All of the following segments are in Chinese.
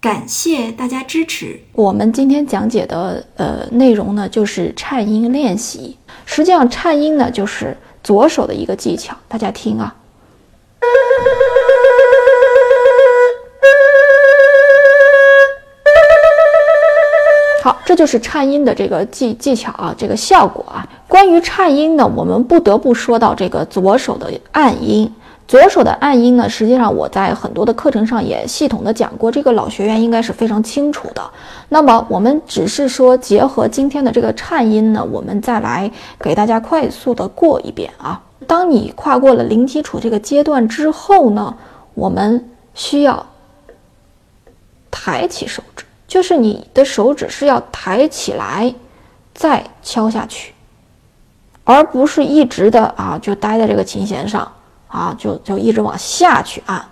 感谢大家支持。我们今天讲解的呃内容呢，就是颤音练习。实际上，颤音呢就是左手的一个技巧。大家听啊，好，这就是颤音的这个技技巧啊，这个效果啊。关于颤音呢，我们不得不说到这个左手的按音。左手的按音呢，实际上我在很多的课程上也系统的讲过，这个老学员应该是非常清楚的。那么我们只是说结合今天的这个颤音呢，我们再来给大家快速的过一遍啊。当你跨过了零基础这个阶段之后呢，我们需要抬起手指，就是你的手指是要抬起来再敲下去，而不是一直的啊就待在这个琴弦上。啊，就就一直往下去按，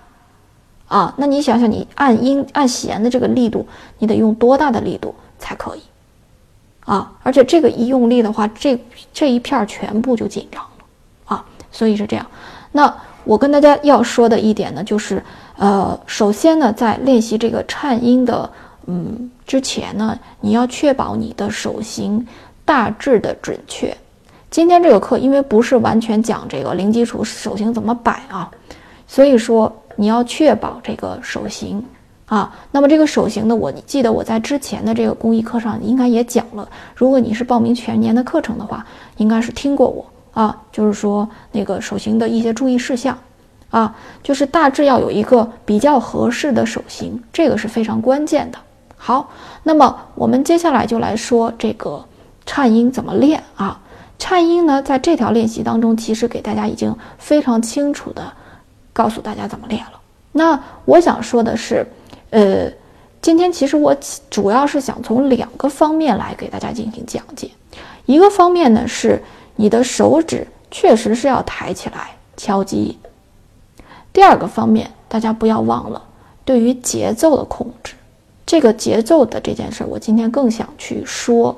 啊，那你想想，你按音按弦的这个力度，你得用多大的力度才可以？啊，而且这个一用力的话，这这一片全部就紧张了，啊，所以是这样。那我跟大家要说的一点呢，就是，呃，首先呢，在练习这个颤音的，嗯，之前呢，你要确保你的手型大致的准确。今天这个课因为不是完全讲这个零基础手型怎么摆啊，所以说你要确保这个手型啊。那么这个手型呢，我记得我在之前的这个公益课上应该也讲了。如果你是报名全年的课程的话，应该是听过我啊，就是说那个手型的一些注意事项啊，就是大致要有一个比较合适的手型，这个是非常关键的。好，那么我们接下来就来说这个颤音怎么练啊。颤音呢，在这条练习当中，其实给大家已经非常清楚的告诉大家怎么练了。那我想说的是，呃，今天其实我主要是想从两个方面来给大家进行讲解。一个方面呢，是你的手指确实是要抬起来敲击；第二个方面，大家不要忘了对于节奏的控制。这个节奏的这件事，我今天更想去说。